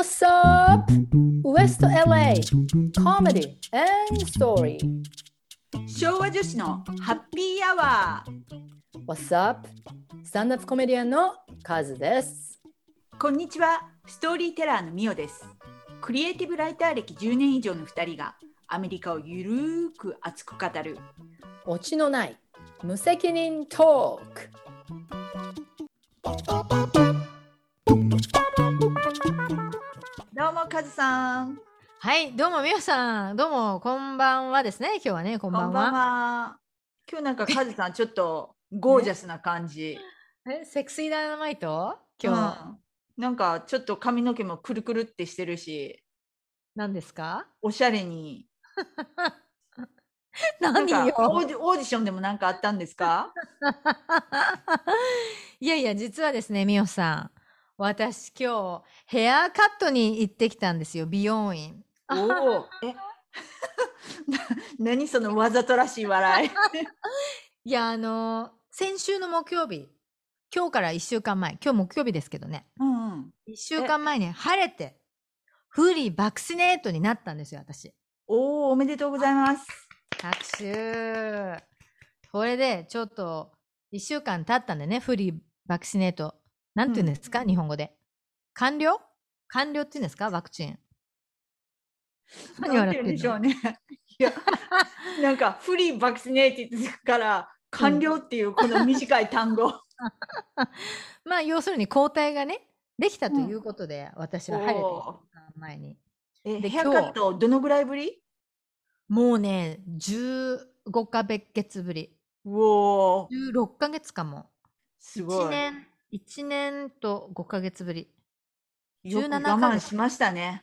What's up? West LA Comedy and Story. 昭和女子のハッピーアワー。What's up? スタンダップコメディアンのカズです。こんにちは。ストーリーテラーのミオです。クリエイティブライター歴10年以上の2人がアメリカをゆるーく熱く語る。オチのない無責任トークどうもカズさん。はい、どうもみおさん、どうもこんばんはですね。今日はね、こんばんは。こんばんは。今日なんかカズさんちょっとゴージャスな感じ。え、セクシーダイナマイト？今日、うん。なんかちょっと髪の毛もくるくるってしてるし。何ですか？おしゃれに。何かオーよ。ディオーディションでもなんかあったんですか？いやいや、実はですね、みおさん。私今日ヘアカットに行ってきたんですよ、美容院。おおえ？な何そのわざとらしい笑い いや、あの先週の木曜日、今日から1週間前、今日木曜日ですけどね、うんうん1週間前に晴れて、フリーバクシネートになったんですよ、私。おおおめでとうございます拍手。これでちょっと1週間経ったんでね、フリーバクシネート。なんて言うんですか、日本語で。完了？完了って言うんですか？ワクチン。何言うん笑ってんのでしょうね。いやなんかフリーバクシネーティから完了っていうこの短い単語、まあ、要するに抗体がね、できたとうんいうことで、私は晴れて1前に。えでヘアカットどのぐらいぶり？もうね、15か月ぶり。うおー。16ヶ月かも。1すごい。年、1年と5ヶ月ぶり。よく我17ヶ月慢しましたね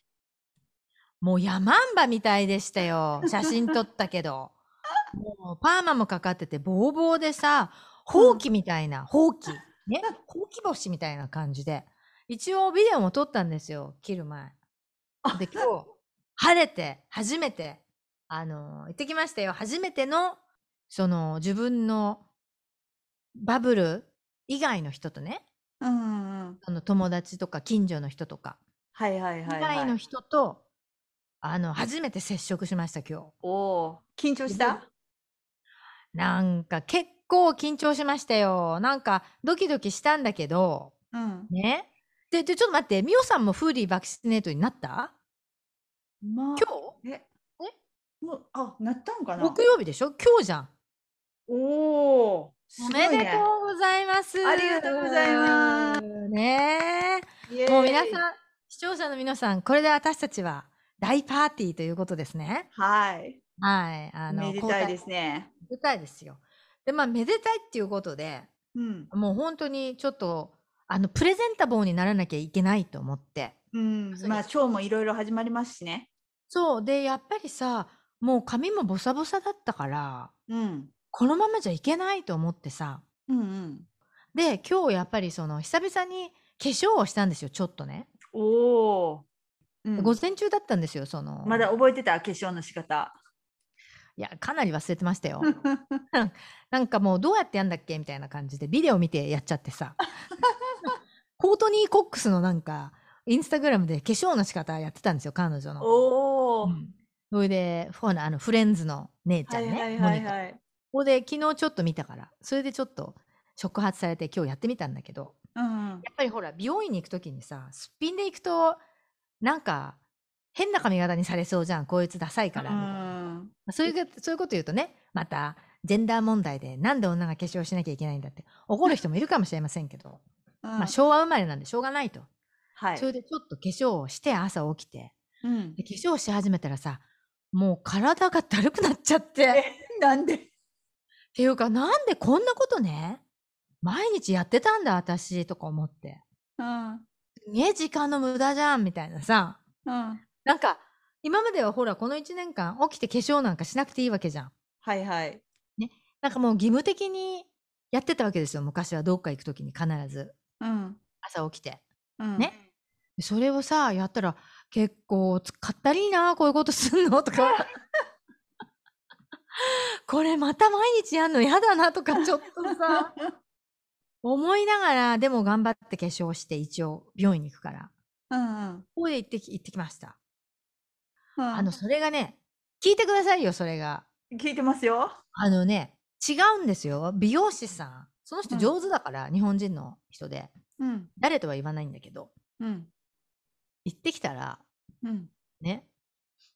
もうヤマンバみたいでしたよ。写真撮ったけど。もうパーマもかかってて、ボーボーでさ、ほうきみたいな、ほうき。ね、ほうき星みたいな感じで。一応ビデオも撮ったんですよ、切る前。で、今日、晴れて、初めて、あの、行ってきましたよ。初めての、その、自分のバブル以外の人とね、うんうその友達とか近所の人とか、はいはい以はい、はい、外の人と、あの、初めて接触しました、今日。おお緊張した？なんか結構緊張しましたよ。なんかドキドキしたんだけど、うん。ね。で、で、ちょっと待って、みおさんもフーリーバクシネートになった？まあ今ええ？もうあなったんか日な？木曜日でしょ？今日じゃん。おおおめでねとうございます。ありがとうございますねもう皆さん、視聴者の皆さん、これで私たちは大パーティーということですね。はいはい。あの、めでたいですねめでたいですよ。で、まあ、めでたいっていうことで、うんもう本当にちょっと、あの、プレゼンタボーにならなきゃいけないと思って。うんまあショーもいろいろ始まりますしねそう。で、やっぱりさ、もう髪もボサボサだったから、うんこのままじゃいけないと思ってさ。うんうんで、今日やっぱりその、久々に化粧をしたんですよ、ちょっとね。おお、うん午前中だったんですよ、その。まだ覚えてた化粧の仕方いや、かなり忘れてましたよ。なんかもうどうやってやんだっけみたいな感じで、ビデオ見てやっちゃってさ。コートニー・コックスのなんか、インスタグラムで化粧の仕方やってたんですよ、彼女の。おお、うんそれで、ほら、あの、フレンズの姉ちゃんね。はいはいはいはいここで昨日ちょっと見たから、それでちょっと触発されて今日やってみたんだけど、うんやっぱりほら、美容院に行くときにさ、すっぴんで行くと、なんか、変な髪型にされそうじゃん、こいつダサいから。みたいなそういうか、そういうこと言うとね、また、ジェンダー問題で、なんで女が化粧しなきゃいけないんだって、怒る人もいるかもしれませんけど、まあ、昭和生まれなんでしょうがないと。はいそれでちょっと化粧をして朝起きて、うんで化粧し始めたらさ、もう体がだるくなっちゃって。えなんで？っていうか、なんでこんなことね、毎日やってたんだ、私、とか思って。うんすげえ時間の無駄じゃん、みたいなさ。うんなんか、今まではほら、この1年間起きて化粧なんかしなくていいわけじゃん。はいはいなんかもう義務的にやってたわけですよ、昔はどっか行くときに必ず。うん朝起きて。うんねそれをさ、やったら、結構、つかったりいな、こういうことすんの？とか。これまた毎日やんの嫌だなとか、ちょっとさ、思いながら、でも頑張って化粧して、一応、病院に行くから。うんうん。ここで行ってき行ってきました。うんあの、それがね、聞いてくださいよ、それが。聞いてますよ。あのね、違うんですよ。美容師さん。その人うん上手だから、日本人の人で。うん誰とは言わないんだけど、うん行ってきたら、うんね。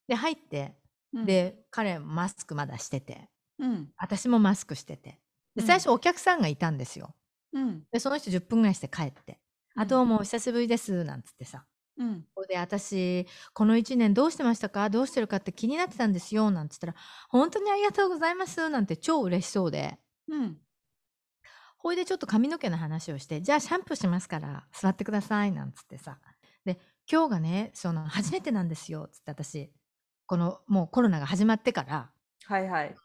で、入って、うん、で、彼マスクまだしてて、うん私もマスクしてて。で、うん最初お客さんがいたんですよ。うんで、その人10分ぐらいして帰って。あ、どうも、お久しぶりです、なんつってさ。うんここで私、この1年どうしてましたか？どうしてるかって気になってたんですよ、なんつったら、本当にありがとうございます、なんて超嬉しそうで。うんほいでちょっと髪の毛の話をして、じゃあシャンプーしますから座ってください、なんつってさ。で、今日がね、その、初めてなんですよ、つって私、この、もうコロナが始まってから、はいはい。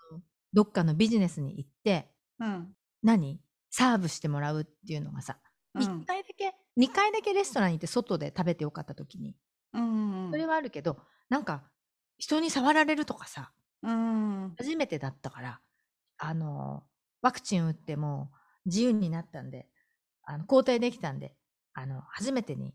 どっかのビジネスに行って、うん。何？サーブしてもらうっていうのがさ、うん。1回だけ、2回だけレストランに行って外で食べてよかった時に、うんそれはあるけど、なんか、人に触られるとかさ、うん初めてだったから、あの、ワクチン打ってもう自由になったんで、あの、交代できたんで、あの、初めてに、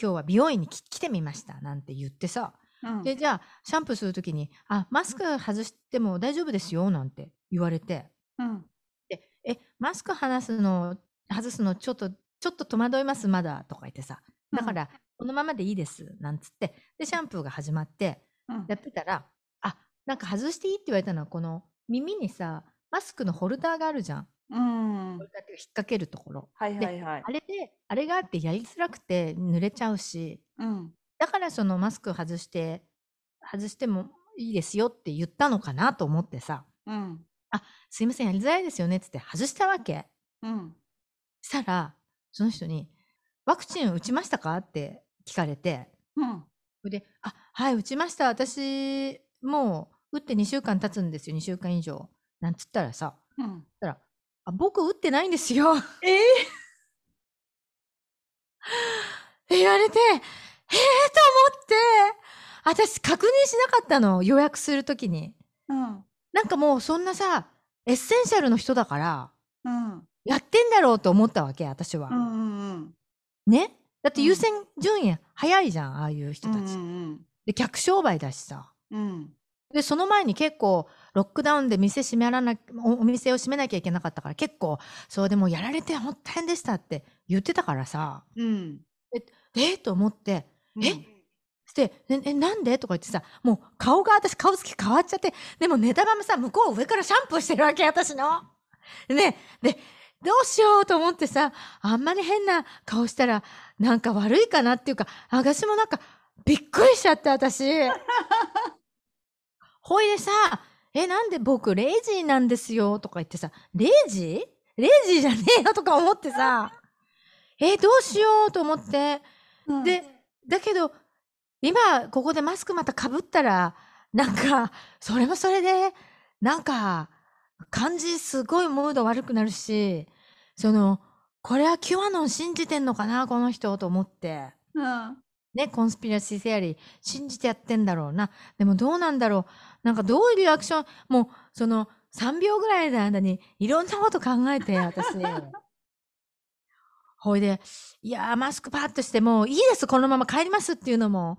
今日は美容院にき来てみました、なんて言ってさ、うん。で、じゃあ、シャンプーするときに、あ、マスク外しても大丈夫ですよ、なんて言われて、うん。で、え、マスク外すの、外すのちょっと、ちょっと戸惑います、まだ、とか言ってさ、だから、このままでいいです、なんつって、で、シャンプーが始まって、うん。やってたら、あ、なんか外していいって言われたのは、この耳にさ、マスクのホルダーがあるじゃん。うん。ホルダーって引っ掛けるところ。はいはいはい。あれで、あれがあってやりづらくて濡れちゃうし、うんだからそのマスク外して、外してもいいですよって言ったのかなと思ってさ、うんすいません、やりづらいですよねっつって外したわけ。うんしたら、その人に、ワクチン打ちましたか？って聞かれて、うんで、あ、はい、打ちました。私、もう、打って2週間経つんですよ。2週間以上。なんつったらさ、うんたら、あ、僕打ってないんですよ。っえーて 言われて、えーと思って、私確認しなかったの。予約するときに。うんなんかもうそんなさ、 essential の人だから、うんやってんだろうと思ったわけ、私は。うんうんね？だってうん優先順位早いじゃん、ああいう人たち。うんで、客商売だしさ。うんで、その前に結構、ロックダウンで店閉めらな、おお店を閉めなきゃいけなかったから、結構、そうでもうやられてほんと大変でしたって言ってたからさ、うんえーと思って、うん。え？して、え、えなんで？とか言ってさ、もう顔が私顔つき変わっちゃって、でもネタバもさ、向こう上からシャンプーしてるわけ、私の。でね、で、どうしようと思ってさ、あんまり変な顔したら、なんか悪いかなっていうか、私もなんか、びっくりしちゃって、私。ほいでさ、え、なんで僕、レイジーなんですよ、とか言ってさ、レイジー？レイジーじゃねえよ、とか思ってさ、え、どうしようと思って、うん。で、だけど、今、ここでマスクまたかぶったら、なんか、それもそれで、なんか、感じすごいムード悪くなるし、その、これはキュアノン信じてんのかな、この人、と思って。うんね、コンスピラシーセアリー、信じてやってんだろうな。でもどうなんだろう。なんかどういうリアクション、もう、その、3秒ぐらいの間に、いろんなこと考えて、私。ほいで、いやー、マスクパッとしてもういいです、このまま帰りますっていうのも、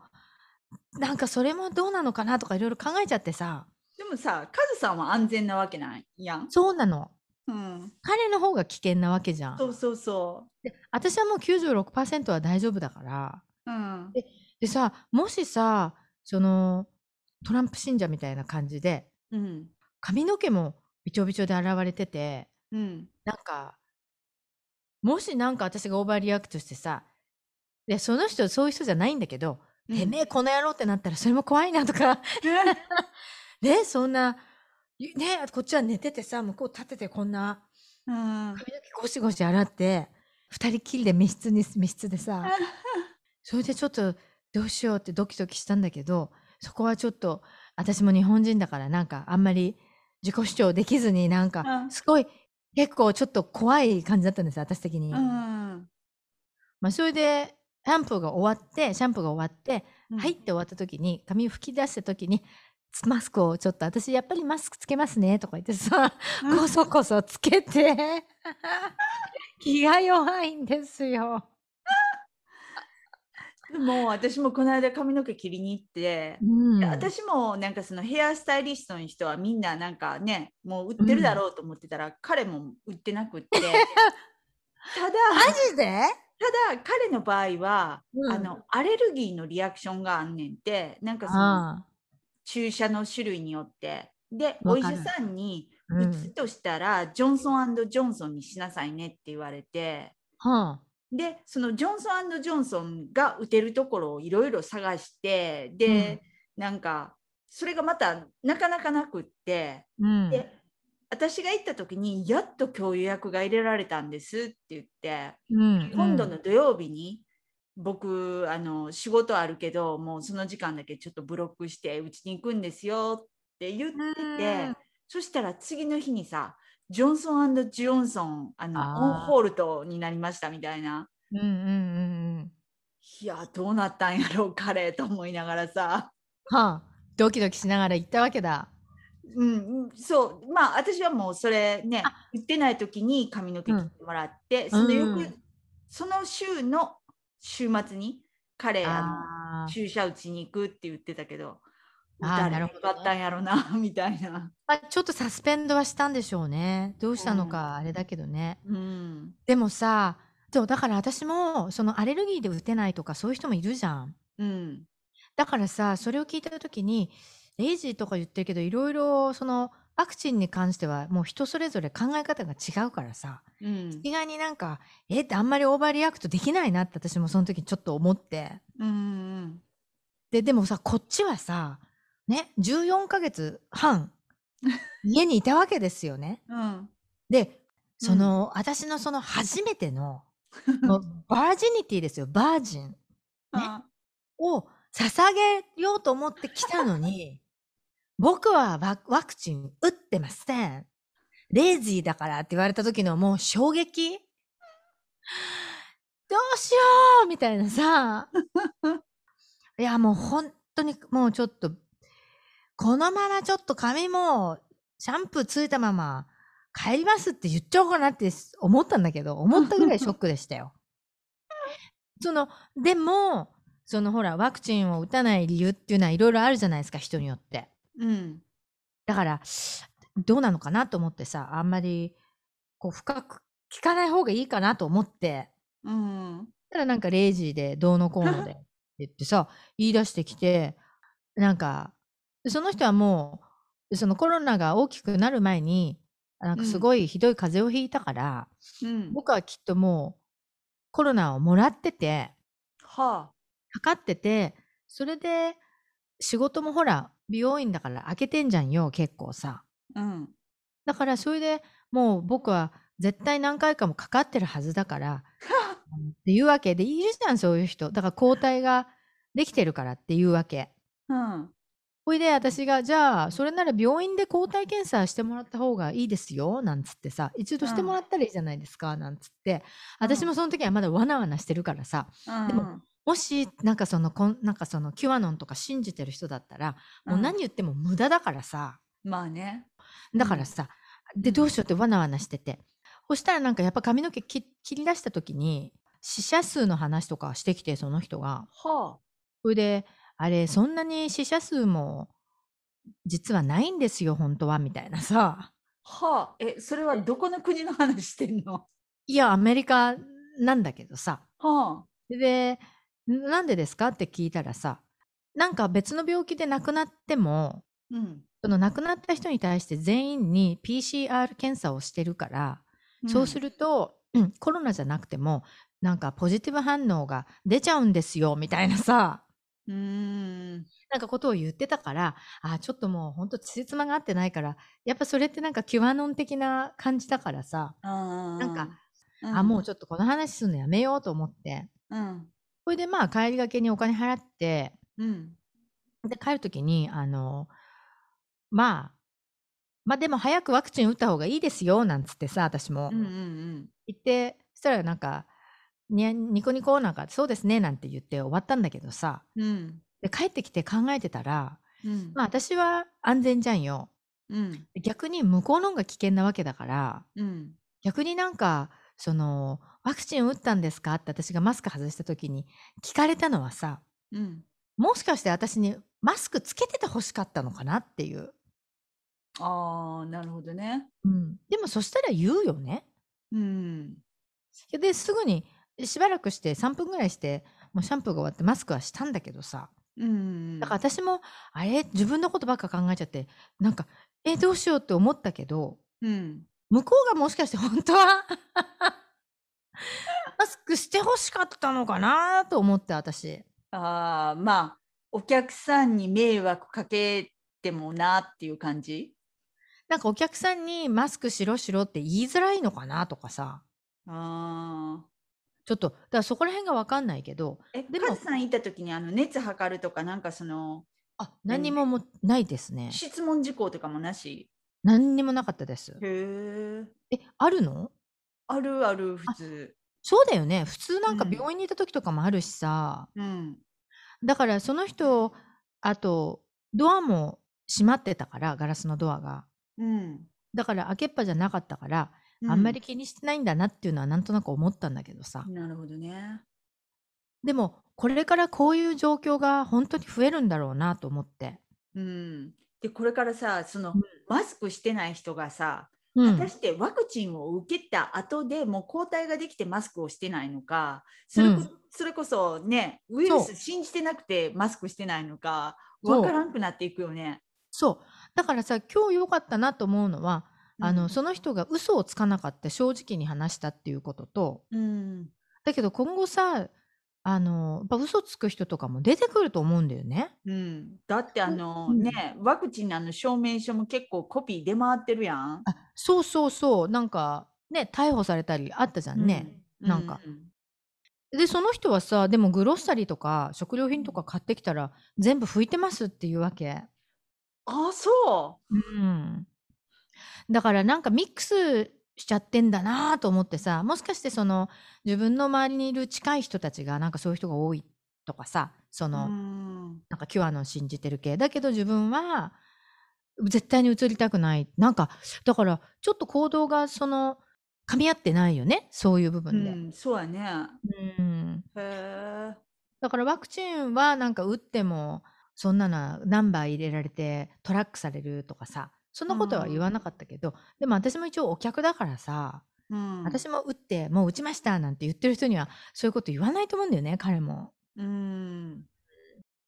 なんかそれもどうなのかなとかいろいろ考えちゃってさ、でもさカズさんは安全なわけないやん？そうなの。うん。彼の方が危険なわけじゃん。そうそうそで私はもう96%は大丈夫だから。ううん。でさ、もしさ、その、トランプ信者みたいな感じで、うん。髪の毛もびちょびちょで現れてて、うん。なんか、もしなんか私が overreact してさ、で、その人そういう人じゃないんだけど、てめえこの野郎ってなったらそれも怖いなとか、ね、そんな、いね、こっちは寝ててさ、向こう立っててこんなうん。髪の毛ゴシゴシ洗って、二人きりで密室に、密室でさ、それでちょっとどうしようってドキドキしたんだけど、そこはちょっと私も日本人だからなんかあんまり自己主張できずになんかうん。すごい結構ちょっと怖い感じだったんです私的に。うんまあそれでシャンプーが終わって、シャンプーが終わって、うんはいって終わった時に髪を拭き出した時にマスクをちょっと私やっぱりマスクつけますねとか言ってさ、うんこそこそつけて 気が弱いんですよ。でも私もこの間髪の毛切りに行って、うん。私もなんかそのヘアスタイリストの人はみんななんかねもう売ってるだろうと思ってたら、彼も売ってなくって。ただマジで？ただ彼の場合は、うん。あのアレルギーのリアクションがあんねんてなんかそのあ注射の種類によって。でお医者さんに。打つとしたら、ジョンソンジョンソンにしなさいねって言われて。はあ。でそのジョンソンジョンソンが打てるところをいろいろ探してで、なんかそれがまたなかなかなくってうん。で私が行った時にやっと今日予約が入れられたんですって言ってうん。今度の土曜日に僕あの仕事あるけどもうその時間だけちょっとブロックしてうちに行くんですよって言ってて、うんそしたら次の日にさジョンソンジョンソンあのオンホールトになりましたみたいな。うんうんうんうん。いやどうなったんやろう彼と思いながらさ、はあ。ドキドキしながら行ったわけだ。うんうん、そう。まあ私はもうそれねあ。言ってない時に髪の毛切ってもらって、その翌、うんその週の週末に彼あの注射打ちに行くって言ってたけど、あー打たれなるほどねへんかったんやろな、みたいな。まあ、ちょっとサスペンドはしたんでしょうね。どうしたのかあれだけどね。うん。でもさ、そう、だから私も、そのアレルギーで打てないとかそういう人もいるじゃん。うん。だからさ、それを聞いたときに、レイジーとか言ってるけど、いろいろ、その、ワクチンに関しては、もう人それぞれ考え方が違うからさ、うん。意外になんか、えってあんまり overreact できないなって私もその時ちょっと思って。うん。で、でもさ、こっちはさ、ね、14ヶ月半、家にいたわけですよね。うん。で、その、私のその初めての、virginity ですよ、バージンあを捧げようと思ってきたのに、僕はワワクチン打ってません。レイジーだからって言われた時のもう衝撃どうしようみたいなさ。いや、もう本当にもうちょっと、このままちょっと髪もシャンプーついたまま帰りますって言っちゃおうかなって思ったんだけど、思ったぐらいショックでしたよ。その、でも、そのほら、ワクチンを打たない理由っていうのはいろいろあるじゃないですか、人によって。うん。だから、どうなのかなと思ってさ、あんまり、こう、深く聞かない方がいいかなと思って、うん。たらなんか0時でどうのこうのでって言ってさ、言い出してきて、なんか、その人はもう、そのコロナが大きくなる前に、なんかすごいひどい風邪をひいたから、うん。僕はきっともうコロナをもらってて、はかかってて、それで仕事もほら、美容院だから開けてんじゃんよ、結構さ。あ。うん。だからそれでもう僕は絶対何回かもかかってるはずだから、っていうわけで、いるじゃん、そういう人。だから抗体ができてるからっていうわけ。うん。ほいで私が、じゃあ、それなら病院で抗体検査してもらった方がいいですよ、なんつってさ、一度してもらったらいいじゃないですか、なんつって。私もその時はまだわなわなしてるからさ、でももし、なんかその、こんなんかその、キュアノンとか信じてる人だったら、もう何言っても無駄だからさ、まあね。だからさ、で、どうしようってわなわなしてて。そしたらなんかやっぱ髪の毛切切り出した時に、死者数の話とかしてきて、その人が。はそれで、あれ、そんなに死者数も、実はないんですよ、本当は、みたいなさ。あ。はあ。え、それはどこの国の話してんの？いや、アメリカなんだけどさ。はで、なんでですか？って聞いたらさ、なんか別の病気で亡くなっても、あ。うん。その亡くなった人に対して全員に PCR 検査をしてるから、そうする。ると、うんコロナじゃなくても、なんかポジティブ反応が出ちゃうんですよ、みたいなさ、うーん。なんかことを言ってたから、あちょっともうほんとつじつまが合ってないから、やっぱそれってなんかキュアノン的な感じだからさ、ななんか、あ、もうちょっとこの話するのやめようと思って、うん。それでまあ帰りがけにお金払って、うん。で帰るときに、あの、まあ、まあでも早くワクチン打った方がいいですよ、なんつってさ、私も。うん。うん。言って、そしたらなんか、ニコニコなんか、そうですね、なんて言って終わったんだけどさ、うん。で帰ってきて考えてたら、うん。まあ私は安全じゃんよ。うん。逆に向こうの方が危険なわけだから、うん。逆になんか、その、ワクチン打ったんですかって私がマスク外した時に聞かれたのはさ、うん。もしかして私にマスクつけてて欲しかったのかなっていう。ああ、なるほどね。うん。でもそしたら言うよね。うん。で、すぐにしばらくして3分ぐらいして、もうシャンプーが終わってマスクはしたんだけどさ。うん。だから私も、あれ？自分のことばっか考えちゃって、なんか、え、どうしようって思ったけど、うん。向こうがもしかして本当は マスクして欲しかったのかなと思って私。ああ、まあ、お客さんに迷惑かけてもなっていう感じ？なんかお客さんにマスクしろしろって言いづらいのかなとかさ。ああ。ちょっと、だからそこら辺がわかんないけど、え、でもカズさん行った時にあの熱測るとかなんかそのあ、何？にももないですね。質問事項とかもなし？何にもなかったです。へえ。え、あるの？あるある普通。そうだよね。普通なんかうん病院にいた時とかもあるしさ。うん。だからその人、あと、ドアも閉まってたから、ガラスのドアが。うん。だから開けっぱじゃなかったから、うあんまり気にしてないんだなっていうのはなんとなく思ったんだけどさ。なるほどね。でも、これからこういう状況が本当に増えるんだろうなと思って。うん。で、これからさ、そのうんマスクしてない人がさ、うん。果たしてワクチンを受けた後でもう抗体ができてマスクをしてないのか、それそれこそね、ウイルス信じてなくてマスクしてないのか、そうわからんくなっていくよね。そう。だからさ、今日良かったなと思うのは、あの、うんその人が嘘をつかなかった、正直に話したっていうことと、うん。だけど今後さ、あの、やっぱ嘘つく人とかも出てくると思うんだよね。うん、だってあの、うんね、ワクチンのあの証明書も結構コピー出回ってるやん。あ、そうそうそう。なんか、ね、逮捕されたりあったじゃんね。うんなんかうんで、その人はさ、でもグロッサリーとか食料品とか買ってきたら全部拭いてますっていうわけ。あ、そうん。だからなんかミックスしちゃってんだなと思ってさ、もしかしてその自分の周りにいる近い人たちがなんかそういう人が多いとかさ、そう。の、うんなんかキュアの信じてる系。だけど自分は絶対に移りたくない。なんか、だからちょっと行動がその、噛み合ってないよね。そういう部う分で。ん、そうやね。うん。へえ。だからワクチンはなんか打っても、そんなのナンバー入れられてトラックされるとかさ、そんなことは言わなかったけど、でも私も一応お客だからさ、うん、私も打って、もう打ちましたなんて言ってる人にはそういうこと言わないと思うんだよね、彼も。うん。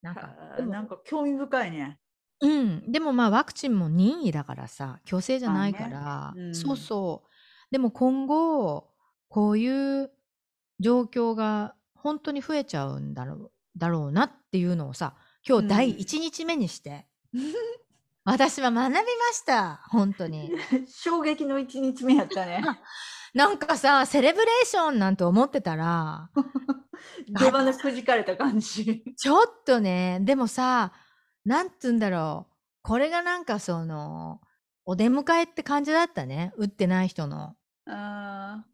なんかなんか興味深いね。うん。でもまあワクチンも任意だからさ、強制じゃないかまら、あねうんそうそう。でも今後、こういう状況が本当に増えちゃうんだろう、だろうなっていうのをさ、今うん日第1日目にして、私は学びました。本当に。衝撃の一日目やったね。なんかさ、セレブレーションなんて思ってたら、出花くじかれた感じ。ちょっとね、でもさ、なんつうんだろう。これがなんかその、お出迎えって感じだったね。打ってない人の。あ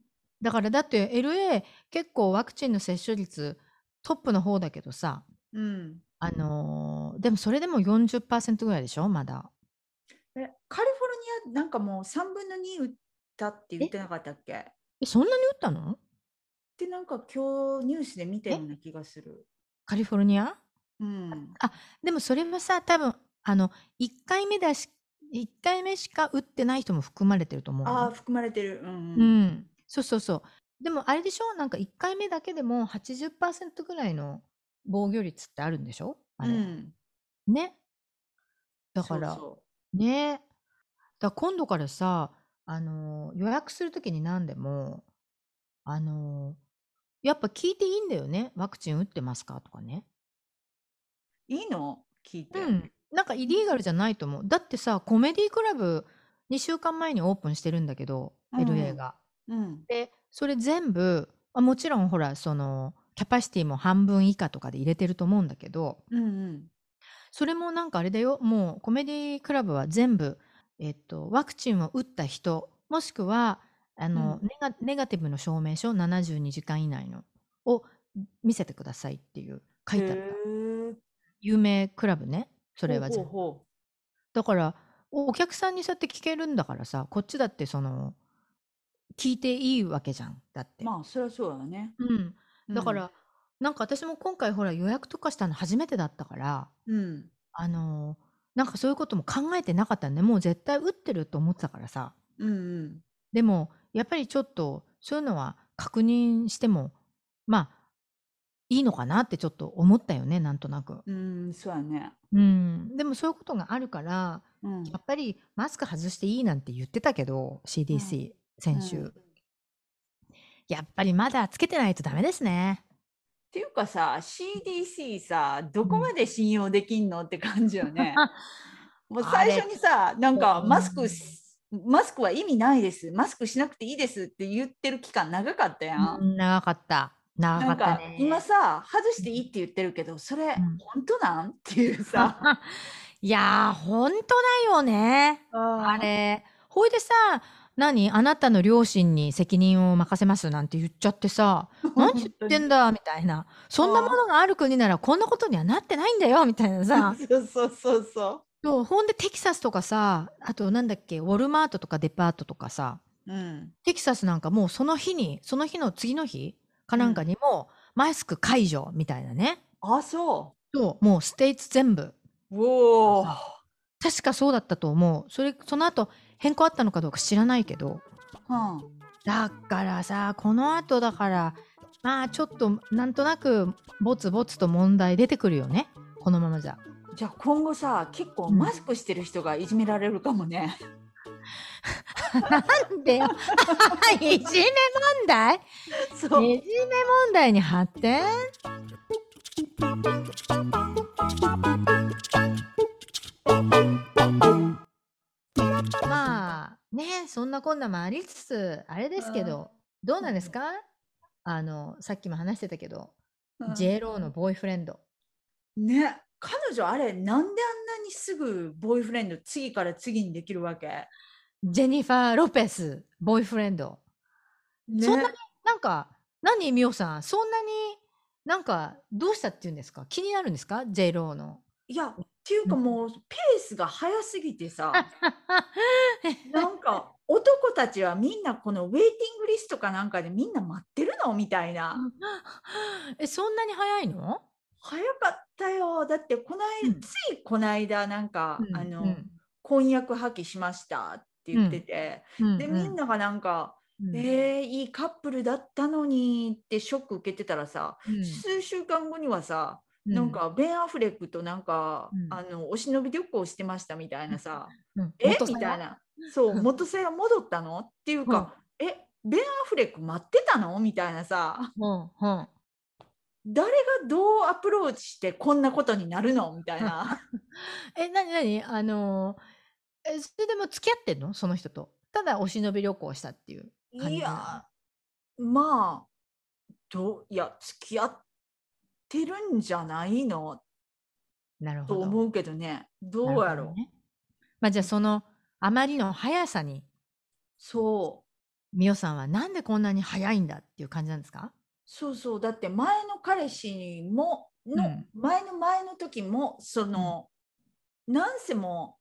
だからだって LA 結構ワクチンの接種率トップの方だけどさ、ーうん。あのーでもそれでも40%ぐらいでしょ？まだ。え、カリフォルニアなんかもう3分の2打ったって言ってなかったっけ？っえ、そんなに打ったの？てなんか今日ニュースで見たような気がする。カリフォルニア？うん。でもそれはさ、多分、あの、1回目だし、1回目しか打ってない人も含まれてると思うの。ああ、含まれてる。うん、ううん。ん。そうそうそう。でもあれでしょ？なんか1回目だけでも80%ぐらいの防御率ってあるんでしょ？あれ。うんね。だから、ね。だ今度からさ、あのー予約するときに何でも、あのーやっぱ聞いていいんだよね？ワクチン打ってますか？とかね。いいの？聞いて。うん。なんかイリーガルじゃないと思う。だってさ、コメディクラブ2週間前にオープンしてるんだけど、うん LA が。うん。で、それ全部、あもちろんほら、その、キャパシティも半分以下とかで入れてると思うんだけど、うんうん。それもなんかあれだよ、もうコメディクラブは全部、えっと、ワクチンを打った人、もしくは、あの、うんネガ、ネガティブの証明書72時間以内のを見せてくださいっていう書いてあった。有名クラブね。それは全部。だから、おお客さんにそうやって聞けるんだからさ、こっちだってその、聞いていいわけじゃん。だって。まあそりゃそうだね。うん。だかうん、ら、なんか私も今回ほら予約とかしたの初めてだったから、うん、あのーなんかそういうことも考えてなかったね。もう絶対打ってると思ってたからさ。うん、でも、やっぱりちょっと、そういうのは確認しても、まあ、いいのかなってちょっと思ったよね、なんとなく。うん、うん、そうやね。うん。でもそういうことがあるから、うん、やっぱりマスク外していいなんて言ってたけど、CDC、先週。うんやっぱりまだつけてないとダメですね。っていうかさ CDC さどこまで信用できんのって感じよね。もう最初にさなんかうんマスクしマスクは意味ないですマスクしなくていいですって言ってる期間長かったやん。うん長かった。長かかったね。今さ外していいって言ってるけどそれん本当なん？っていうさ。いやー、ほんとだよね。ああれ。ほいでさ、何？あなたの両親に責任を任せますなんて言っちゃってさ、何言ってんだみたいな。そんなものがある国ならこんなことにはなってないんだよみたいなさ。そうそうそうそう。そうほんでテキサスとかさ、あとなんだっけ、ウォルマートとかデパートとかさ、うん、テキサスなんかもうその日に、その日の次の日かなんかにもマスク解除みたいなね。あそそう、もうステイツ全部。う。うおー確かそうだったと思う。それ、その後変更あったのかどうか知らないけど。うんだからさ、この後だから、まあちょっとなんとなくボツボツと問題出てくるよね。このままじゃ。じゃあ今後さ結構うんマスクしてる人がいじめられるかもね。なんでよ。いじめ問題？いじめ問題に発展？ねそんなこんなもありつつあれですけどどうなんですか？あのさっきも話してたけど、うん。J ローのボーイフレンド。ね彼女あれなんであんなにすぐボーイフレンド次から次にできるわけ？ジェニファー・ロペスボーイフレンド。ね。そんなになんか何みおさんそんなになんかどうしたっていうんですか？気になるんですか？J ローの。いやっていうかもうペースが早すぎてさ なんか男たちはみんなこのウェイティングリストかなんかでみんな待ってるのみたいな。えそんなに早いの？早かったよ。だってこない、うん。ついこの間なんか、うんあの、うん。婚約破棄しましたって言ってて、でみんながなんか、うん。えー、いいカップルだったのにってショック受けてたらさ、うん。数週間後にはさ、うなんかベン・アフレックとなんか、うん。あのお忍び旅行してましたみたいなさ、うんえ？みたいな。そう元さや戻ったの？っていうか、え？ベン・アフレック待ってたの？みたいなさ。うんうん。誰がどうアプローチしてこんなことになるの？みたいな。え、なになに？あのー、え、それでも付き合ってんの？その人と。ただお忍び旅行したっていうい。やまあどういや付き合ってるんじゃないの？なるほど。と思うけどね。どうやろう、ね。まあじゃあそのあまりの速さに、そう。みおさんはなんでこんなに速いんだっていう感じなんですか？そうそう。だって前の彼氏もの、うん。前の前の時もその、なんせも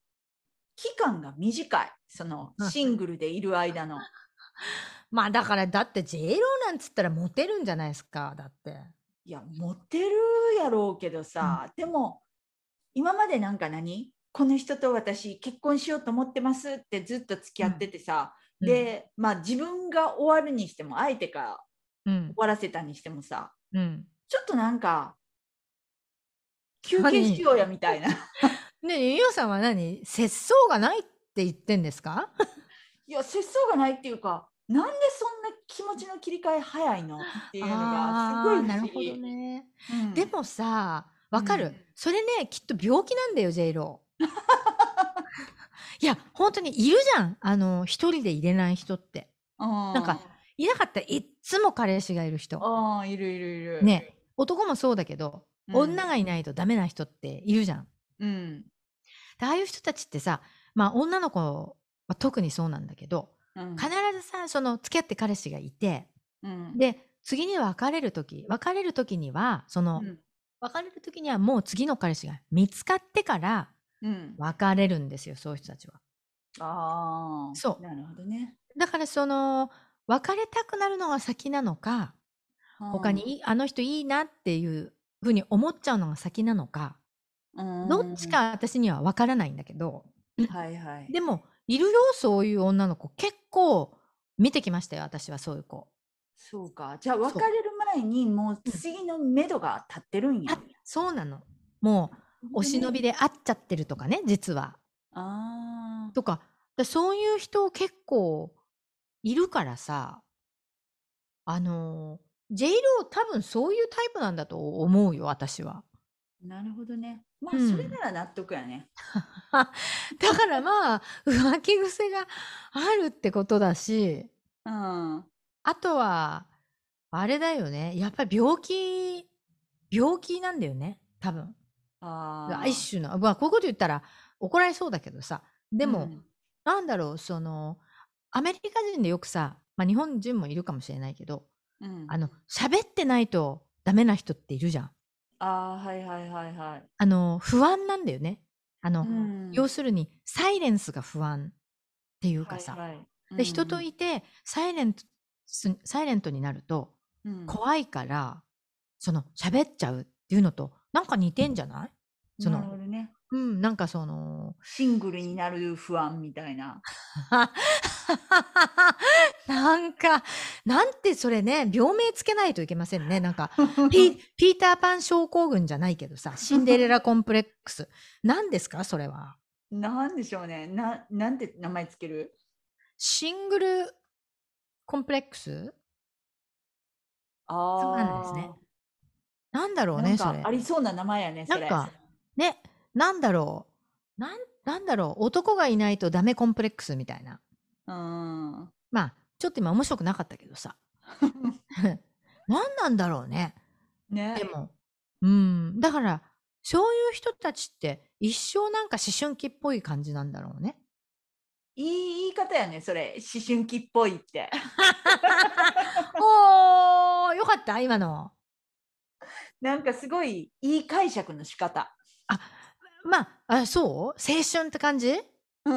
期間が短い。そのうん。シングルでいる間の。まあだからだって J ローなんつったらモテるんじゃないですかだって。いやモテるやろうけどさ、でも今までなんか何？この人と私結婚しようと思ってますってずっと付き合っててさ、うん、でまあ自分が終わるにしても相手がうん。終、わらせたにしてもさうん。ちょっとなんか休憩しようやみたいな。ねえ、みおさんは何？節操がないって言ってんですか？いや節操がないっていうかなんでそんな気持ちの切り替え早いのっていうのがすごいなるほどね。うんでもさ、わかる、うんそれね、きっと病気なんだよ、J ロー。いや、本当にいるじゃん。あの、一人で入れない人って。なんかいなかったらいっつも彼氏がいる人。ああいるいるいるね。男もそうだけど、うん女がいないとダメな人っているじゃん。うんでああいう人たちってさ、まあ女の子は特にそうなんだけど、うん。必ずさ、その付き合って彼氏がいて、うん。で、次に別れる時別れる時には、その、うん。別れる時にはもう次の彼氏が見つかってからうん。別れるんですよ、そういう人たちは。ああそう。なるほどね。だからその、別れたくなるのが先なのか、他にあの人いいなっていうふうに思っちゃうのが先なのか、うん、どっちか私には分からないんだけど、はいはい。でも、いるよ、そういう女の子。結構見てきましたよ、私はそういう子。そうか。じゃあ別れる前にもう次の目処が立ってるんや。あそうなの。もう、お忍びで会っちゃってるとかね、実は。あとか、だそういう人結構いるからさ、あの、J ロー多分そういうタイプなんだと思うよ、私は。あ、なるほどね。まあ、うんそれなら納得やね。だからまあ、浮気癖があるってことだし、うん。あとは、あれだよね。やっぱり病気、病気なんだよね。多分。ああ。一種の。まあ、こういうこと言ったら怒られそうだけどさ。でも、うんなんだろう、その、アメリカ人でよくさ、まあ日本人もいるかもしれないけど、うん、あの、喋ってないとダメな人っているじゃん。ああ、はいはいはいはい。あの、不安なんだよね。あの、うん要するに、サイレンスが不安っていうかさ。はいはいで、人といて、サイレント、すサイレントになると、うん怖いから、その、喋っちゃうっていうのと、なんか似てんじゃない？そのなるほどね。うん、なんかその、シングルになる不安みたいな。なんか、なんてそれね、病名つけないといけませんね。なんか、ピピーターパン症候群じゃないけどさ、シンデレラコンプレックス。何ですか？それは。なんでしょうね。な、なんて名前つける？シングルコンプレックス？ああ。そうなんですねなんだろうね、それあ。りそうな名前やね、それ。なんか、ね、なんだろう。なん、なんだろう。男がいないとダメコンプレックスみたいな。うん。まあ、ちょっと今面白くなかったけどさ。何なんだろうね。ね。でも、うん。だから、そういう人たちって一生なんか思春期っぽい感じなんだろうね。いい言い方やね、それ。思春期っぽいって。おー、よかった今の。なんかすごいいい解釈の仕方。まあ、あそう？青春って感じ？うん。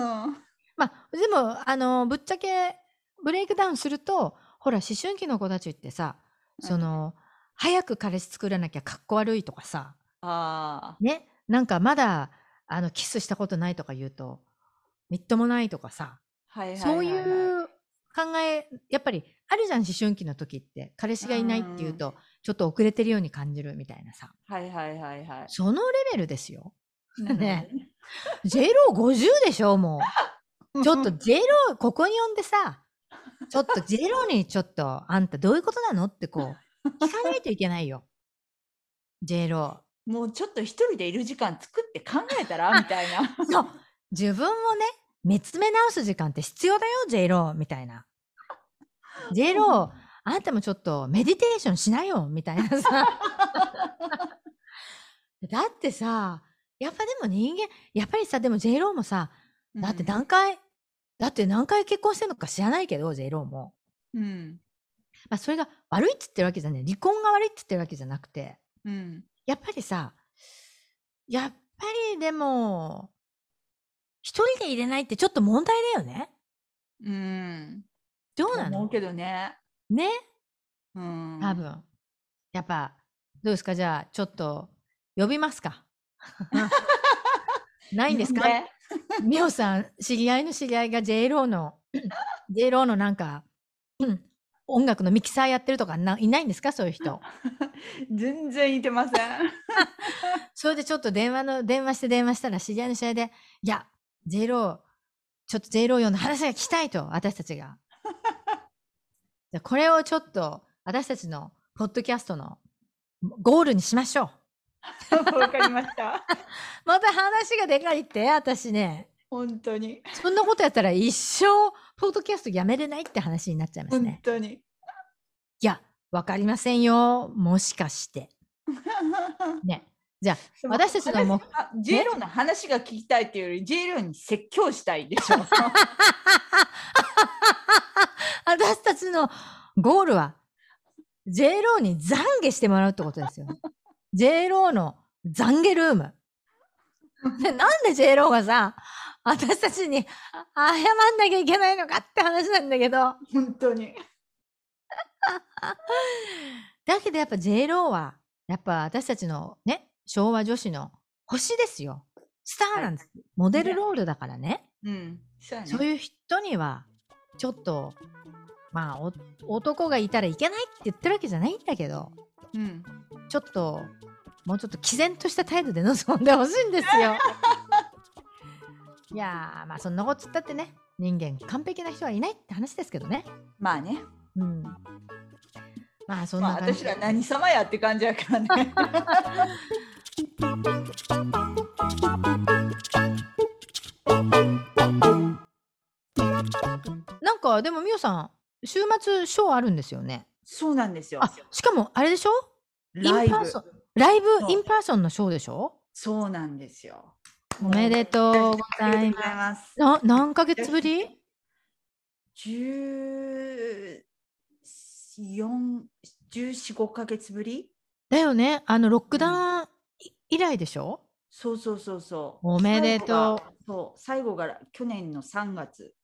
まあ、でも、あの、ぶっちゃけ、ブレイクダウンすると、ほら、思春期の子たちってさ、その、早く彼氏作らなきゃかっこ悪いとかさ、ああ。ね、なんかまだ、あの、キスしたことないとか言うと、みっともないとかさ、はいはいはい、そういはう考え、やっぱりあるじゃん、思春期の時って。彼氏がいないっていうと、ちょっと遅れてるように感じるみたいなさ。はいはいはいはい。そのレベルですよ。ね。J ロー50でしょ、もう。ちょっと J ロー、ここに呼んでさ、ちょっと J ローにちょっと、あんたどういうことなの？ってこう、聞かないといけないよ。J ロもうちょっと一人でいる時間作って考えたら？みたいな。ー。そう。自分をね、見つめ直す時間って必要だよ、J ロー、みたいな。J ロー、あんたもちょっとメディテーションしなよ、みたいなさ。だってさ、やっぱでも人間、やっぱりさ、でも J ローもさ、だって何回、だって何回結婚してんのか知らないけど、J ローも。うん。まあ、それが悪いっつってるわけじゃない。離婚が悪いっつってるわけじゃなくて、うん。やっぱりさ、やっぱりでも、一人で入れないってちょっと問題だよね。うん。どうなの？思うけどね。ね？うん。多分。やっぱ、どうですか？じゃあ、ちょっと、呼びますか？ないんですか？ねみおさん、知り合いの知り合いが J ローの、J ローのなんか、うん音楽のミキサーやってるとかないないんですか？そういう人。全然いてません。それでちょっと電話の、電話して電話したら知り合いの知り合いで、いや、J ロー、ちょっと J ロー用の話が聞きたいと、私たちが。これをちょっと、私たちのポッドキャストのゴールにしましょう。わかりました。また話がでかいって、私ね。本当に。そんなことやったら一生、ポッドキャストやめれないって話になっちゃいます本ね。当に。いや、わかりませんよ。もしかして。ね。じゃあ、私たちのもう J ローの話が聞きたいっていうより J ローに説教したいでしょ。私たちのゴールは、J ローに懺悔してもらうってことですよ。J ローの懺悔ルーム。でなんで J ローがさ、私たちにあ謝んなきゃいけないのかって話なんだけど、本当に。だけどやっぱ J ローは、やっぱ私たちのね、昭和女子の星ですよ。スターなんです。モデルロールだからね。うん。そうやね。そういう人には、ちょっと、まあ、お男がいたらいけないって言ってるわけじゃないんだけど、うん。ちょっと、もうちょっと毅然とした態度で臨んでほしいんですよ。いやー、まあそんなこと言ったってね、人間完璧な人はいないって話ですけどね。まあね。うん。まあそんまあな感じ私ら何様やって感じやからね。なんかでもみおさん、週末ショーあるんですよね。そうなんですよあ。、しかもあれでしょ？ live in person live in person のショーでしょ？そうなんですよ。おめでとうございます。な何ヶ月ぶり？十四、十四五ヶ月ぶり？だよね。あのロックダウンい以来でしょ？そうそうそうそう。おめでとう最後が。そう、最後が去年の三月。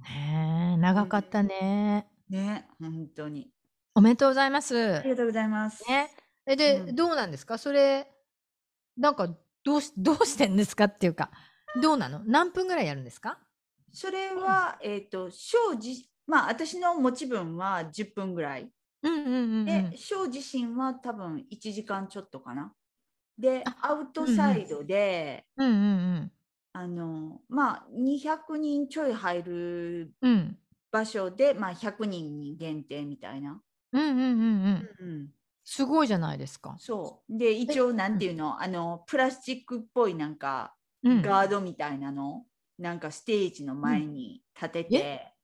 ねえ、長かったね。ね、本当に。おめでとうございます。ありがとうございます。ね。えで、うんどうなんですか？それ、なんか、どうし、どうしてんですか？っていうか、どうなの？何分ぐらいやるんですか？それは、えっ、と、ショー自、まあ、私の持ち分は10分ぐらい。うんうんうんうん。で、ショー自身は多分1時間ちょっとかな。であ、アウトサイドで、うんうんあの、まあ、200人ちょい入るうん。うん。場所で、まあ、100人に限定みたいな。うんうんうんうん。うん、すごいじゃないですか。そう。で、一応、なんていうの、あの、プラスチックっぽいなんか、うん。ガードみたいなの、なんかステージの前に立てて、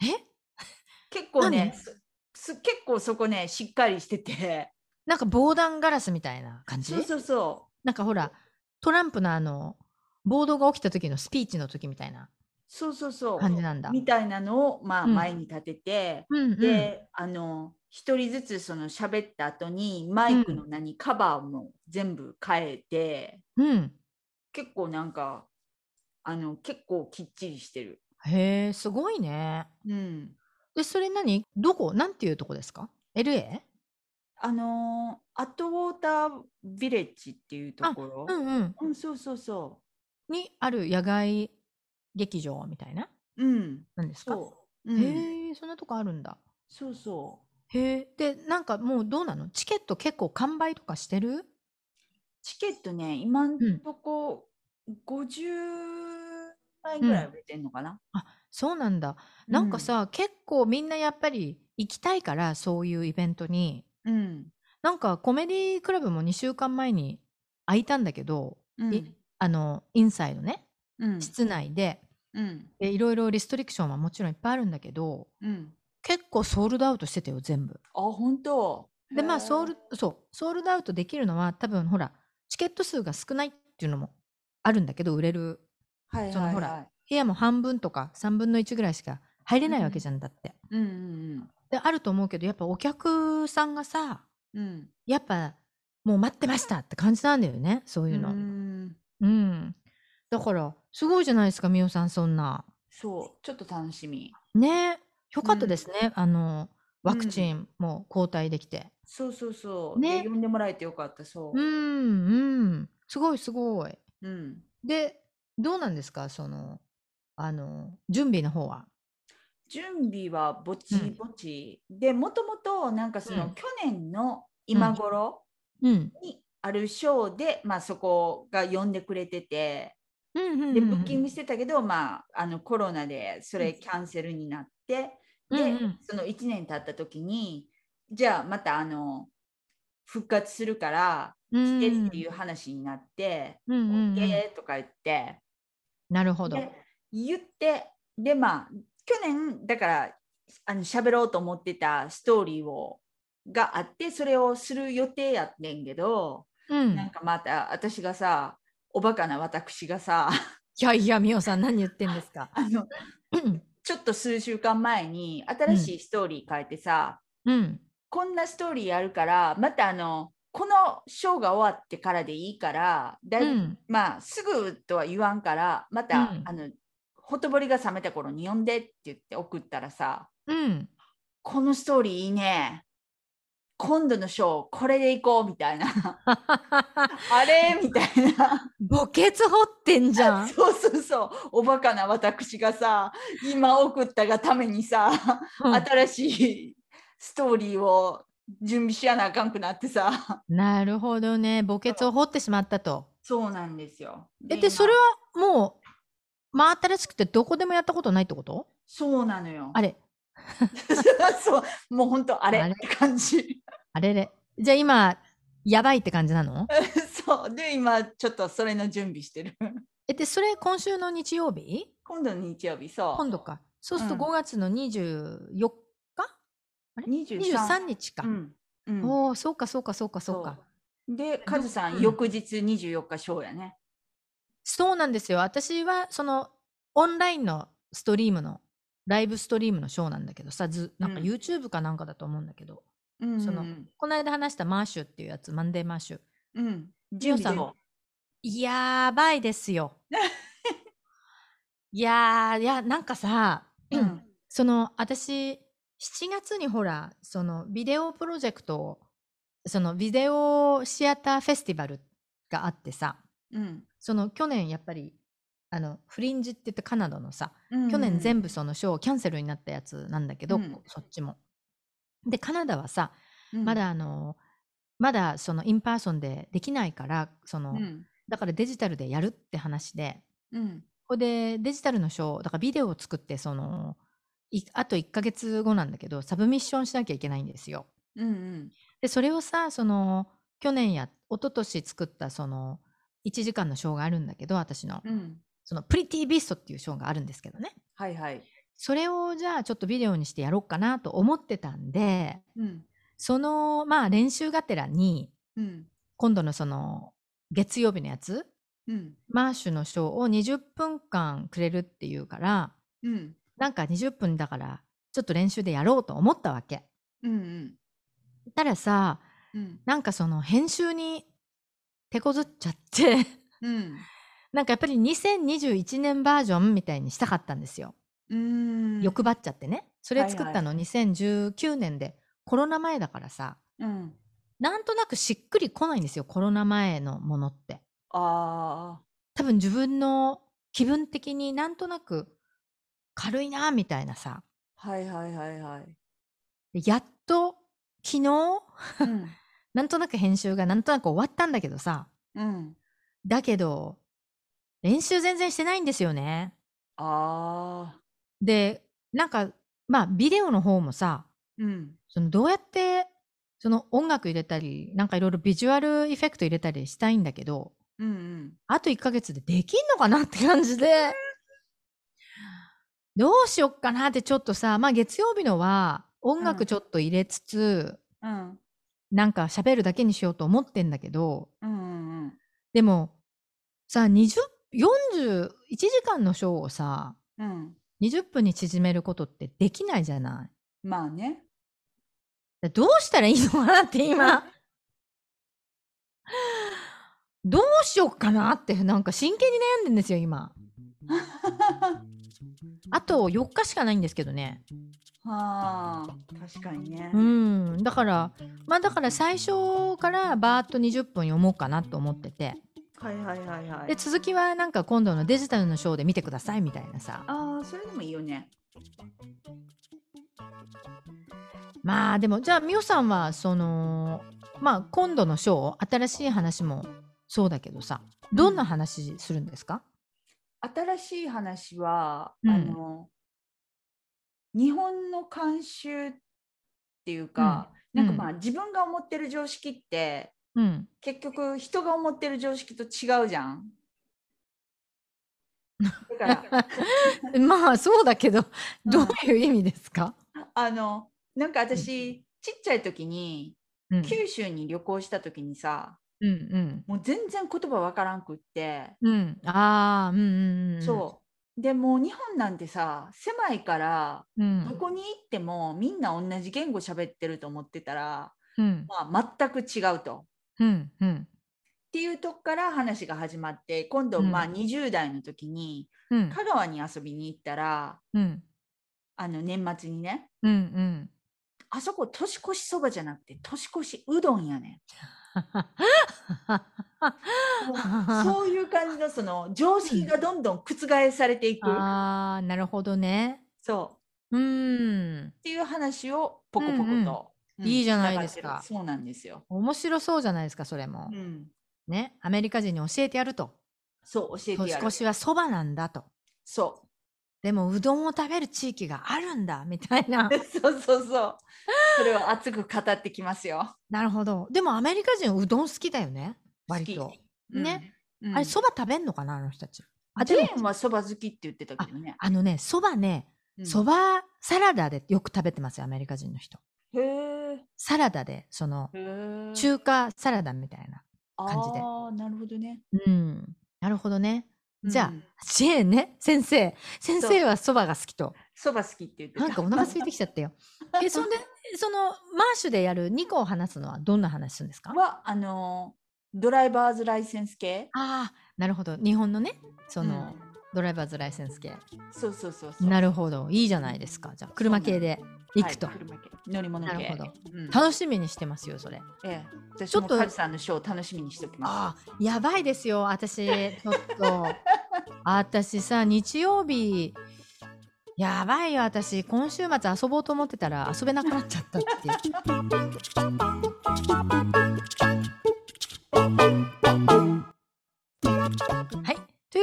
え？結構ね何？すす結構そこねしっかりしてて。なんか防弾ガラスみたいな感じ？そうそうそなんかほら、トランプのあの、暴動が起きた時のスピーチの時みたいな。うそうそうそう感じなんだ。みたいなのを、まあ、うん前に立てて、うんうん。であの一人ずつその喋った後にマイクの何、カバーも全部変えてうん。結構なんかあの結構きっちりしてる。へえ、すごいね。うん、で、それ何？どこ？なんていうとこですか ?LA? あのーアットウォータービレッジっていうところ、うんうん。うん、そうそうそにある野外劇場みたいな？う。うん、なんですか？そう。うん、へえ、そんなとこあるんだ。そうそう。へえ。で、なんかもうどうなの？チケット結構完売とかしてる？チケットね、今んうんとこ50枚ぐらい売れてんのかな。そうなんだ。なんかさ、結構みんなやっぱり行きたいから、そういうイベントに。うん、なんかコメディクラブも2週間前に開いたんだけど、うん、いあの、インサイドね、うん、室内で、うん、でいろいろリストリクションはもちろんいっぱいあるんだけど、うん。結構ソールドアウトしてたよ、全部。あ、本当？で、まあ、ソール。ル、そう、ソールドアウトできるのは多分、ほら、チケット数が少ないっていうのもあるんだけど、売れるはいはい、そのほらはい。部屋も半分とか3分の1ぐらいしか入れないわけじゃんだって。うんうんで、あると思うけど、やっぱお客さんがさ、うん。うん。やっぱ、もう待ってましたって感じなんだよね、そういうの。ううん。んだから、すごいじゃないですか、みおさん、そんな。そう、ちょっと楽しみ。ねよかったですね。あの、ワクチンも交代できて。そうそうそう。ねで呼んでもらえてよかった、そうう。ん、うん。すごい、すごい。うん。で、どうなんですか、その、あの、準備の方は？準備はぼちうんぼち。で、もともと、なんかその、うん去年の今頃うん。にあるショーで、まあそこが呼んでくれてて、うん、うん。で、うんブッキングしてたけど、まあ、あのコロナでそれキャンセルになって、で、うんうん。その1年経った時に、じゃあまたあの復活するからうん来てっていう話になって、うんうんうん。OK とか言って、なるほど。で言って、で、まあ、去年、だから、あの喋ろうと思ってたストーリーをがあって、それをする予定やってんけど、うん。なんかまた私がさ、おバカな私がさ、いやいや、みおさん、何言ってんですか？あのうん。ちょっと数週間前に新しいストーリー変えてさ、うん。こんなストーリーやるからまたあのこのショーが終わってからでいいからだいぶ、うんまあすぐとは言わんからまた、うんあのほとぼりが冷めた頃に呼んでって言って送ったらさうん。このストーリーいいね。今度のショー、これで行こうみたいな。あれ？みたいな。墓穴掘ってんじゃん。そうそうそう。おバカな私がさ、今送ったがためにさ、うん新しいストーリーを準備しやなあかんくなってさ。なるほどね。墓穴を掘ってしまったと。そうなんですよ。え、で、それはもう、真新しくてどこでもやったことないってこと？そうなのよ。あれ、そう、もう本当あれあれって感じ。あれれ。じゃあ今、やばいって感じなの？そう。で、今、ちょっとそれの準備してる。え、で、それ今週の日曜日？今度の日曜日、そう。今度か。そうするとうん5月の24日、あれ？23 ?23 日か。うん。うん、おお、そうかそうかそうかそうか。で、カズさん、うん翌日24日ショーやね。そうなんですよ。私はそのオンラインのストリームのライブストリームのショーなんだけどさ、ずなんかうん YouTube かなんかだと思うんだけど、うんそのこの間話したマーシュっていうやつ、マンデーマーシュ。うん。ジオさんやばいですよ。いやー、いや、なんかさ、でうん。その私、7月にほら、そのビデオプロジェクトを、そのビデオシアターフェスティバルがあってさ、うん。その去年やっぱり、あの、フリンジって言ってカナダのさ、うん去年全部そのショーキャンセルになったやつなんだけど、うんそっちも。で、カナダはさ、うんまだあの、まだその in person でできないから、その、うん。だからデジタルでやるって話で、うん。ここでデジタルのショー、だからビデオを作って、その、いあと1ヶ月後なんだけど、サブミッションしなきゃいけないんですよ。うん。うん。で、それをさ、その、去年や、一昨年作った、その、1時間のショーがあるんだけど、私の。うん。その、プリティビストっていうショーがあるんですけどね。はいはい。それをじゃあちょっとビデオにしてやろうかなと思ってたんで、うん。その、まあ練習がてらに、うん。今度のその、月曜日のやつ、うん。マーシュのショーを20分間くれるっていうから、うん。なんか20分だから、ちょっと練習でやろうと思ったわけ。うん。たらさ、うん。なんかその編集に手こずっちゃって、うん。なんかやっぱり2021年バージョンみたいにしたかったんですよ。うん。欲張っちゃってね。それはいはい作ったの2019年で、コロナ前だからさ、うん。なんとなくしっくりこないんですよ、コロナ前のものって。ああ。多分自分の気分的になんとなく軽いなみたいなさ。はいはいはいはい。でやっと昨日、うん。なんとなく編集がなんとなく終わったんだけどさ。うん。だけど、練習全然してないんですよね。ああ。で、なんか、まあ、ビデオの方もさ、うん。そのどうやって、その音楽入れたり、なんかいろいろビジュアルエフェクト入れたりしたいんだけど、うんうん。あと1ヶ月でできんのかなって感じで、どうしよっかなってちょっとさ、まあ月曜日のは音うん楽ちょっと入れつつ、うん。なんか喋るだけにしようと思ってんだけど、うんうんうん。でも、さ、20、41時間のショーをさ、うん。20分に縮めることってできないじゃない。まあね。でどうしたらいいのかなって今。どうしよっかなってなんか真剣に悩んでんですよ今。あと4日しかないんですけどね。はあ。確かにねう。ん。だから、まあだから最初からバーッと20分読もうかなと思ってて。はいはいはいはいで、。続きはなんか今度のデジタルのショーで見てくださいみたいなさ。ああ、それでもいいよね。まあでも、じゃあみおさんはその、まあ今度のショー、新しい話もそうだけどさ、どんな話するんですか、新しい話は、うんあの日本の慣習っていうか、うんなんかまあ自分が思ってる常識ってうん。結局人が思ってる常識と違うじゃん。だから まあそうだけど、どういう意味ですか、あのなんか私、ちっちゃい時にうん、九州に旅行した時にさうんうんもう全然言葉わからんくって、うん。ああ、うんうんうん。そうでもう日本なんてさ狭いからう。んど。こに行ってもみんな同じ言語喋ってると思ってたら、うん。まあ、全く違うと。っうん。うん。ていうとこから話が始まって今度うんまあ20代の時にうん。香川に遊びに行ったらうん。あの年末にねうん。うん。あそこ年越しそばじゃなくて年越しうどんやねん。そういう感じのその常識がどんどん覆されていく。ああ、なるほどね。そう。うーん。っていう話をポコポコと、いいじゃないですかそうなんですよ。面白そうじゃないですか、それもう。ん。ね。アメリカ人に教えてやると。そう、教えて年やる。越しはそばなんだと。そでも、うどんを食べる地域があるんだ、みたいなう。そうそうそう。それを熱く語ってきますよ。なるほど。でも、アメリカ人うどん好きだよね。割と好。きね。うん。あれ、そば食べんのかな、あの人たち。あ、ジェーンはそば好きって言ってたけどね。あのね、そばね、うんそばサラダでよく食べてますよ、アメリカ人の人。へえ。サラダで、その。中華サラダみたいな。感じでああ、なるほどね。うん。なるほどね。じゃあうん、ジェーンね、先生。先生はそばが好きと。そば好きって言ってた。なんかお腹空いてきちゃったよ。え、そんで、その、マーシュでやる2個を話すのはどんな話するんですか？は、あのー、ドライバーズライセンス系ああ、なるほど。日本のね、その、うんドライバーズライセンス系。そうそうそうそう。なるほど。いいじゃないですか。じゃあ、車系で行くと。はい車系乗り物系。なるほどうん。楽しみにしてますよ、それ。ええ、私ちょっともカズさんのショー楽しみにしておきまああ、やばいですよ、私。ちょっと。私さ、日曜日、やばいよ、私。今週末遊ぼうと思ってたら遊べなくなっちゃったっていう。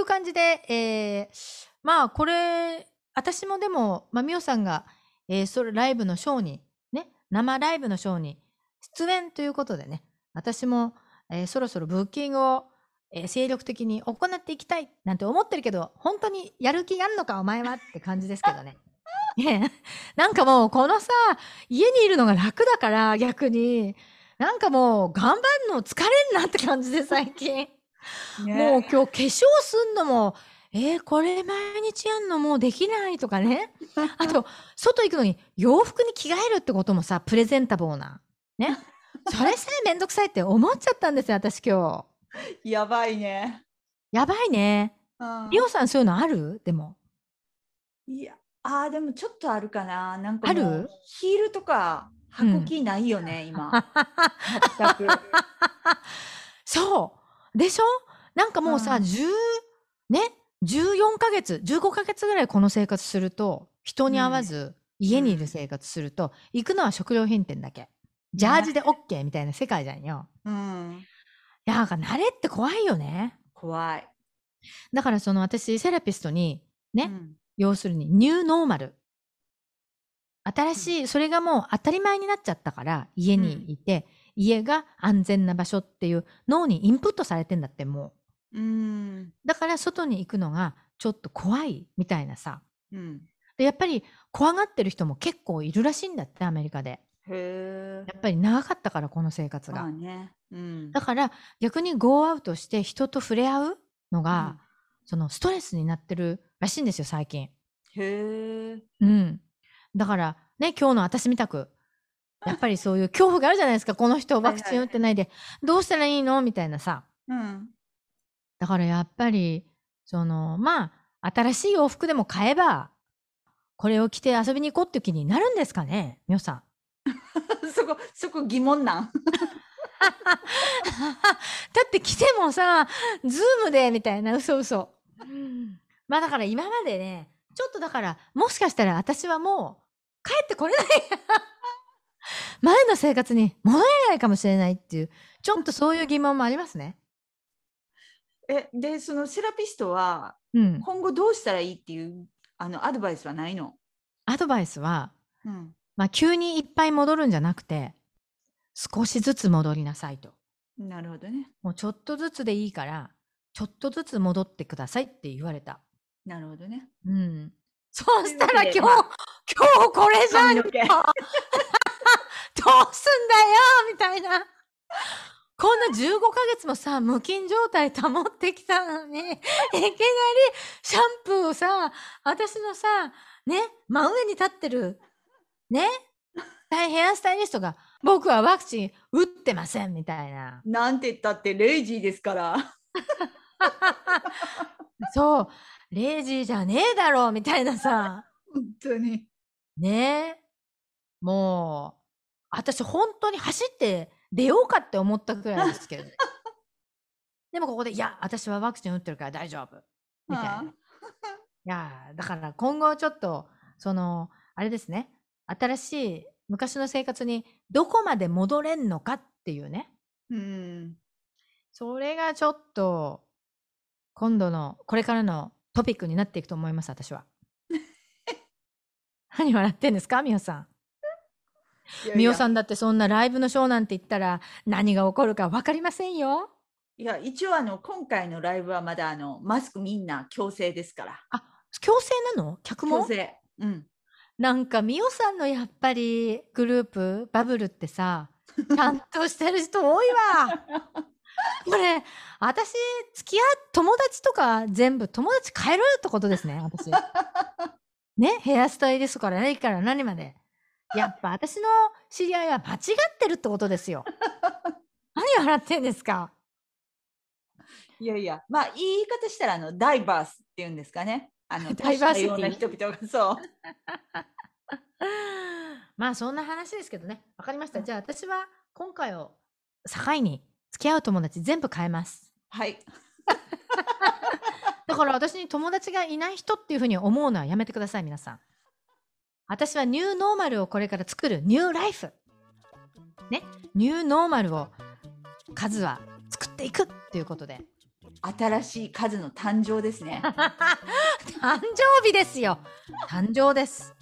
感じで、えーまあ、これ、私もでも、まあ、みおさんが、えーそれ、ライブのショーに、ね、生ライブのショーに出演ということでね、私も、えーそろそろブッキングを、えー精力的に行っていきたいなんて思ってるけど、本当にやる気あんのかお前はって感じですけどね。なんかもうこのさ、家にいるのが楽だから逆に、なんかもう頑張るの疲れんなって感じで最近。す。もうね今日化粧すんのも、えーこれ毎日やんのもうできないとかね。あと、外行くのに洋服に着替えるってこともさ、プレゼンタボーな。ね。それさえめんどくさいって思っちゃったんですよ、私今日。やばいね。やばいね。うんリオさんそういうのある？でも。いや、ああ、でもちょっとあるかな。なんかあもうる？ヒールとか履く気ないよね、今。全く。そう。でしょ？なんかもうさ、うん10、ね、14ヶ月、15ヶ月ぐらいこの生活すると、人に会わず、家にいる生活すると、行くのは食料品店だけ。ジャージで OK みたいな世界じゃんよ。うん。いや、なんか慣れって怖いよね。怖い。だからその私、セラピストに、ね、うん要するにニューノーマル。新しい、それがもう当たり前になっちゃったから、家にいて、家が安全な場所っていう脳にインプットされてんだってもうん。う。だから外に行くのがちょっと怖いみたいなさ。うん。で、やっぱり怖がってる人も結構いるらしいんだって、アメリカで。へえ。やっぱり長かったから、この生活まあが。ね。うん。だから逆にゴーアウトして人と触れ合うのが、そのストレスになってるらしいんですよ、最近。へえ。うん。だから、ね、今日の私みたく、やっぱりそういう恐怖があるじゃないですか。この人ワクチン打ってないで、どうしたらいいの？みたいなさ。うん。だからやっぱり、その、まあ、新しい洋服でも買えば、これを着て遊びに行こうっていう気になるんですかね？みょさん。そこ、そこ疑問なん？だって来てもさ、ズームでみたいな、嘘嘘。まあだから今までね、ちょっとだから、もしかしたら私はもう帰ってこれない。前の生活に戻れないかもしれないっていう、ちょっとそういう疑問もありますね。え、で、そのセラピストはうん。今後どうしたらいいっていうあのアドバイスはないの？アドバイスは、うん。まあ急にいっぱい戻るんじゃなくて、少しずつ戻りなさいと。なるほどね。もうちょっとずつでいいから、ちょっとずつ戻ってくださいって言われた。なるほどね。うん。そうしたら今日、というわ今日これじゃんうすんだよみたいな。こんな15ヶ月もさ、無菌状態保ってきたのに、いきなりシャンプーをさ、私のさ、ね、真上に立ってる、ね、ヘアスタイリストが、僕はワクチン打ってませんみたいな。なんて言ったってレイジーですから。そう、レイジーじゃねえだろみたいなさ。本当に。ねえ。もう、私本当に走って出ようかって思ったくらいですけど。でもここで、いや、私はワクチン打ってるから大丈夫。みたいな。いやーだから今後ちょっと、その、あれですね。新しい昔の生活にどこまで戻れんのかっていうね。うん。それがちょっと、今度の、これからのトピックになっていくと思います、私は。何笑ってんですか、みおさん。みおさん。んだってそんなライブのショーなんて言ったら何が起こるか分かりませんよ。いや、一応あの、今回のライブはまだあの、マスクみんな強制ですから。あ、強制なの？客も？強制。うん。なんかみおさんのやっぱりグループ、バブルってさ、ちゃんとしてる人多いわ。これ、私、付き合う友達とか全部友達変えるってことですね、私。ね、ヘアスタイリストから何から何まで。やっぱ私の知り合いは間違ってるってことですよ。何笑ってんですか？いやいや、まあ、言い方したら、あの、ダイバースっていうんですかね。あの、ダイバーシティな人々が、そう。まあそんな話ですけどね。わかりました。じゃあ私は今回を境に付き合う友達全部変えます。はい。だから私に友達がいない人っていうふうに思うのはやめてください、皆さん。私はニューノーマルをこれから作るニューライフ。ね。ニューノーマルを数は作っていくっていうことで。新しい数の誕生ですね。誕生日ですよ。誕生です。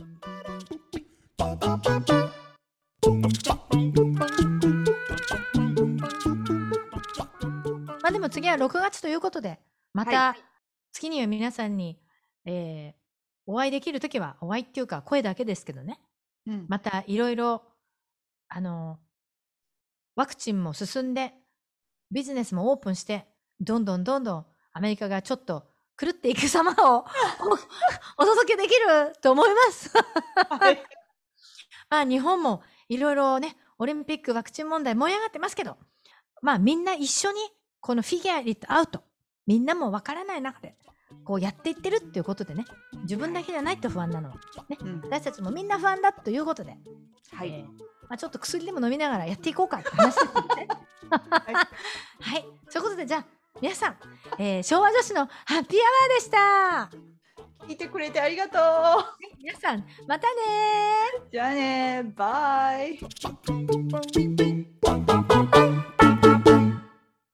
まあでも次は6月ということで、まはた月には皆さんに、えーお会いできるときは、お会いっていうか声だけですけどね、うん。またいろいろ、あの、ワクチンも進んで、ビジネスもオープンして、どんどんどんどんアメリカがちょっと狂っていく様をおお届けできると思います。はい まあ日本もいろいろね、オリンピックワクチン問題燃え上がってますけど、まあみんな一緒にこのフィギュアリットアウト、みんなもわからない中で、こうやっていってるっていうことでね、自分だけじゃないと不安なのは、ね、うん私たちもみんな不安だということで、はい。えーまあ、ちょっと薬でも飲みながらやっていこうかって話ですよね。はい、そういうことでじゃあ皆さん、えー昭和女子のハッピーアワーでした。聞いてくれてありがと皆さんまたね。じゃあねバイ。